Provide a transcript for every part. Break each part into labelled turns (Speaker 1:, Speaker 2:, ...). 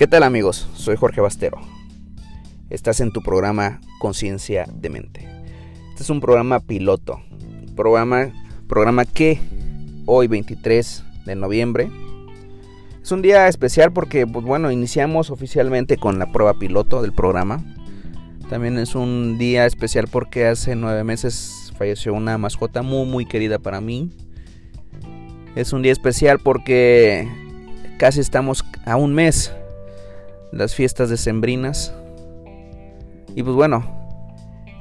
Speaker 1: ¿Qué tal amigos? Soy Jorge Bastero. Estás en tu programa Conciencia de Mente. Este es un programa piloto. Programa, programa que hoy 23 de noviembre es un día especial porque, pues bueno, iniciamos oficialmente con la prueba piloto del programa. También es un día especial porque hace nueve meses falleció una mascota muy muy querida para mí. Es un día especial porque casi estamos a un mes las fiestas decembrinas. Y pues bueno,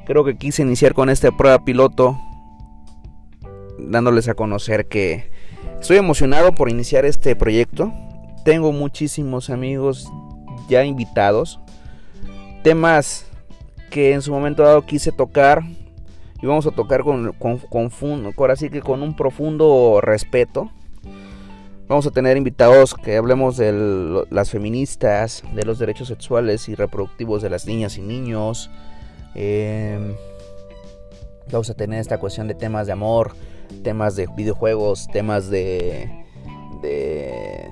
Speaker 1: creo que quise iniciar con esta prueba piloto dándoles a conocer que estoy emocionado por iniciar este proyecto. Tengo muchísimos amigos ya invitados. Temas que en su momento dado quise tocar y vamos a tocar con, con, con, con, así que con un profundo respeto Vamos a tener invitados que hablemos de las feministas, de los derechos sexuales y reproductivos de las niñas y niños. Em, vamos a tener esta cuestión de temas de amor, temas de videojuegos, temas de, de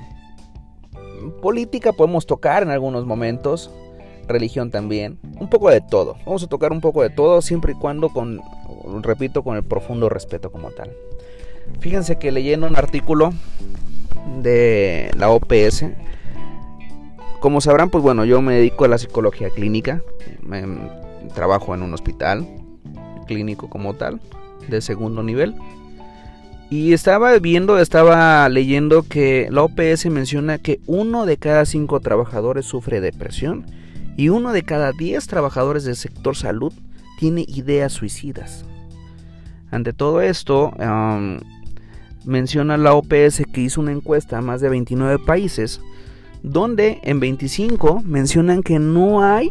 Speaker 1: política podemos tocar en algunos momentos, religión también, un poco de todo. Vamos a tocar un poco de todo siempre y cuando con, repito, con el profundo respeto como tal. Fíjense que leyendo un artículo de la OPS. Como sabrán, pues bueno, yo me dedico a la psicología clínica. trabajo en un hospital clínico como tal, de segundo nivel. Y estaba viendo, estaba leyendo que la OPS menciona que uno de cada cinco trabajadores sufre depresión y uno de cada diez trabajadores del sector salud tiene ideas suicidas. Ante todo esto, menciona la OPS que hizo una encuesta a más de 29 países, donde en 25 mencionan que no hay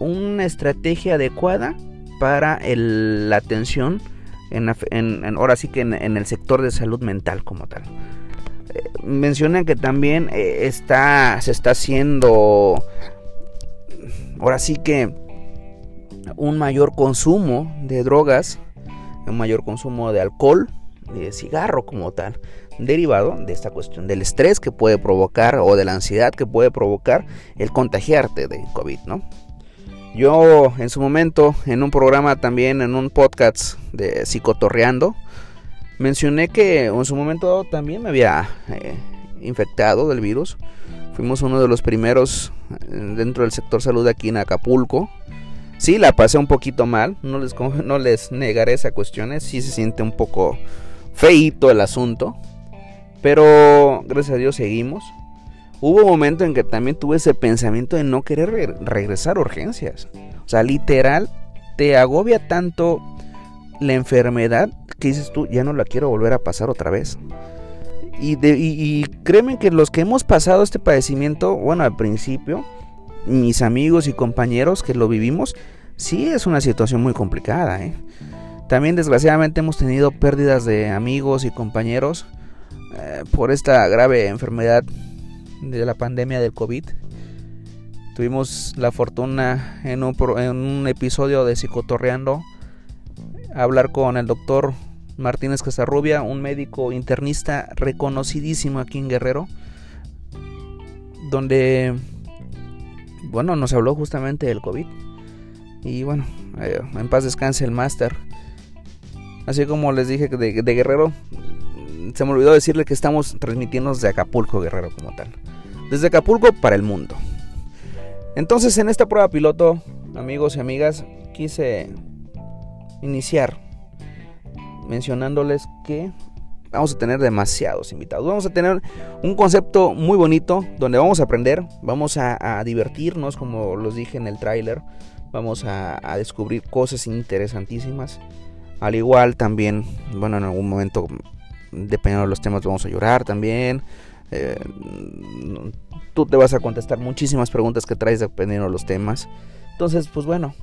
Speaker 1: una estrategia adecuada para la atención en, ahora sí que en, el sector de salud mental como tal. Eh, mencionan que también eh, está, se está haciendo ahora sí que un mayor consumo de drogas, un mayor consumo de alcohol, de cigarro como tal, derivado de esta cuestión del estrés que puede provocar o de la ansiedad que puede provocar el contagiarte de COVID, ¿no? Yo en su momento, en un programa también, en un podcast de Psicotorreando, mencioné que en su momento también me había eh, infectado del virus. Fuimos uno de los primeros eh, dentro del sector salud aquí en Acapulco. Sí, la pasé un poquito mal, no les, no les negaré esa cuestión, sí se siente un poco feito el asunto. Pero gracias a Dios seguimos. Hubo un momento en que también tuve ese pensamiento de no querer regresar a urgencias. O sea, literal, te agobia tanto la enfermedad que dices tú, ya no la quiero volver a pasar otra vez. Y, y, créeme que los que hemos pasado este padecimiento, bueno, al principio, mis amigos y compañeros que lo vivimos, sí es una situación muy complicada. ¿eh? También desgraciadamente hemos tenido pérdidas de amigos y compañeros eh, por esta grave enfermedad de la pandemia del COVID. Tuvimos la fortuna en un, en un episodio de Psicotorreando hablar con el doctor Martínez Casarrubia, un médico internista reconocidísimo aquí en Guerrero, donde, bueno, nos habló justamente del COVID. Y bueno, eh, en paz descanse el máster Así como les dije de, de Guerrero, se me olvidó decirle que estamos transmitiendo desde Acapulco, Guerrero, como tal. Desde Acapulco para el mundo. Entonces, en esta prueba piloto, amigos y amigas, quise iniciar mencionándoles que vamos a tener demasiados invitados. Vamos a tener un concepto muy bonito donde vamos a aprender, vamos a, divertirnos, como los dije en el tráiler. Vamos a descubrir cosas interesantísimas. Al igual también, bueno, en algún momento, dependiendo de los temas, vamos a llorar también. Eh, tú te vas a contestar muchísimas preguntas que traes dependiendo de los temas. Entonces, pues bueno,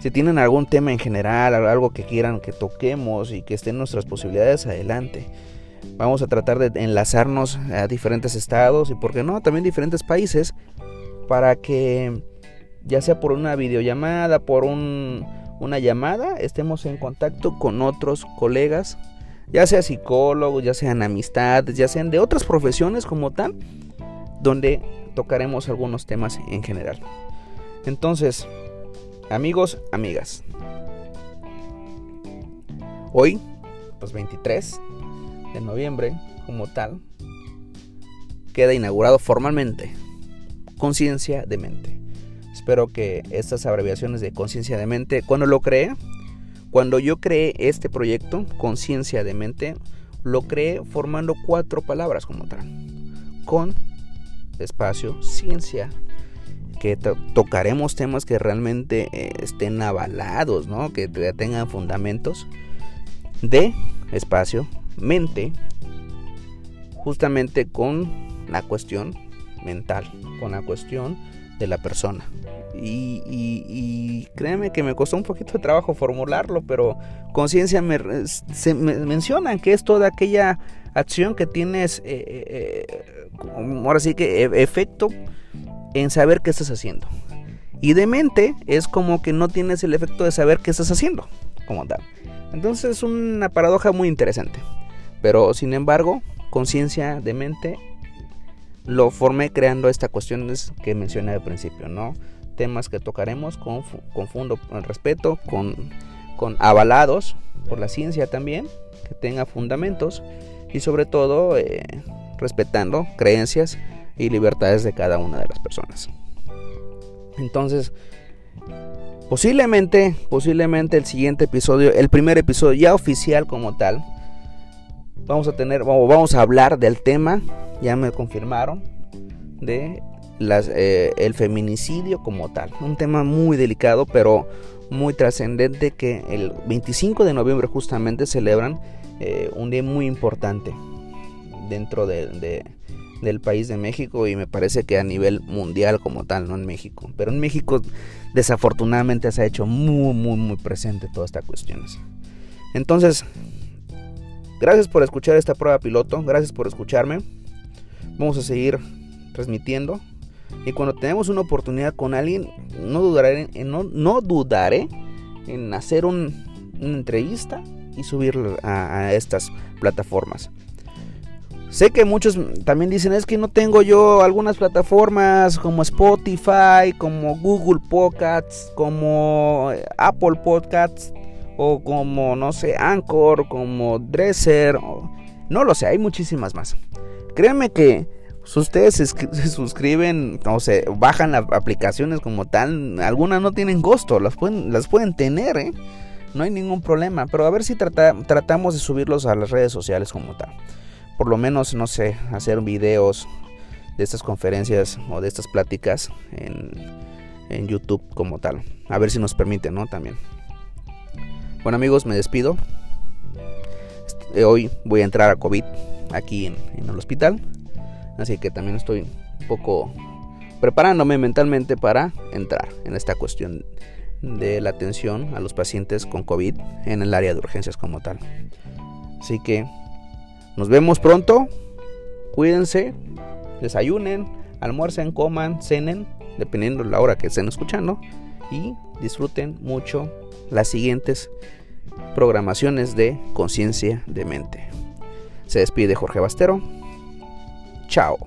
Speaker 1: si tienen algún tema en general, algo que quieran que toquemos y que esté en nuestras posibilidades, adelante. Vamos a tratar de enlazarnos a diferentes estados y, por qué no, también diferentes países para que, ya sea por una videollamada, por un una llamada, estemos en contacto con otros colegas, ya sea psicólogos, ya sean amistades, ya sean de otras profesiones como tal, donde tocaremos algunos temas en general. Entonces, amigos, amigas, hoy, pues 23 de noviembre, como tal, queda inaugurado formalmente Conciencia de Mente. Espero que estas abreviaciones de Conciencia de Mente, cuando lo creé, cuando yo creé este proyecto, Conciencia de Mente, lo creé formando cuatro palabras como tal. Con, espacio, ciencia, que tocaremos temas que realmente eh, estén avalados, ¿no? que tengan fundamentos. De, espacio, mente, justamente con la cuestión mental, con la cuestión de la persona. Y, créeme que me costó un poquito de trabajo formularlo, pero conciencia me, se, mencionan que es toda aquella acción que tienes, eh, eh, eh, ahora sí que e, efecto en saber qué estás haciendo. Y de mente es como que no tienes el efecto de saber qué estás haciendo, como tal. Entonces es una paradoja muy interesante. Pero sin embargo, conciencia de mente lo formé creando estas cuestiones que mencioné al principio, ¿no? Temas que tocaremos con, fondo, respeto, con, con avalados por la ciencia también, que tenga fundamentos y sobre todo eh, respetando creencias y libertades de cada una de las personas. Entonces, posiblemente, posiblemente el siguiente episodio, el primer episodio ya oficial como tal, vamos a tener, vamos a hablar del tema, ya me confirmaron, de eh, el feminicidio como tal. Un tema muy delicado, pero muy trascendente que el 25 de noviembre justamente celebran eh, un día muy importante dentro de, del país de México y me parece que a nivel mundial como tal, no en México. Pero en México desafortunadamente se ha hecho muy, muy, muy presente todas estas cuestiones. Entonces, Gracias por escuchar esta prueba piloto, gracias por escucharme. Vamos a seguir transmitiendo. Y cuando tenemos una oportunidad con alguien, no dudaré en, no, dudaré en hacer una entrevista y subirla a, estas plataformas. Sé que muchos también dicen es que no tengo yo algunas plataformas como Spotify, como Google Podcasts, como Apple Podcasts o como, no sé, Anchor, como Dresser, no lo sé, hay muchísimas más. Créanme que si ustedes se, suscriben o se bajan las aplicaciones como tal, algunas no tienen costo, las pueden, las pueden tener, ¿eh? no hay ningún problema, pero a ver si tratamos de subirlos a las redes sociales como tal. Por lo menos, no sé, hacer videos de estas conferencias o de estas pláticas en, en YouTube como tal. A ver si nos permite, ¿no? También. Bueno amigos, me despido. Este, hoy voy a entrar a COVID aquí en, el hospital. Así que también estoy un poco preparándome mentalmente para entrar en esta cuestión de la atención a los pacientes con COVID en el área de urgencias como tal. Así que nos vemos pronto. Cuídense, desayunen, almuercen, coman, cenen, dependiendo de la hora que estén escuchando. Y disfruten mucho las siguientes programaciones de conciencia de mente. Se despide Jorge Bastero. Chao.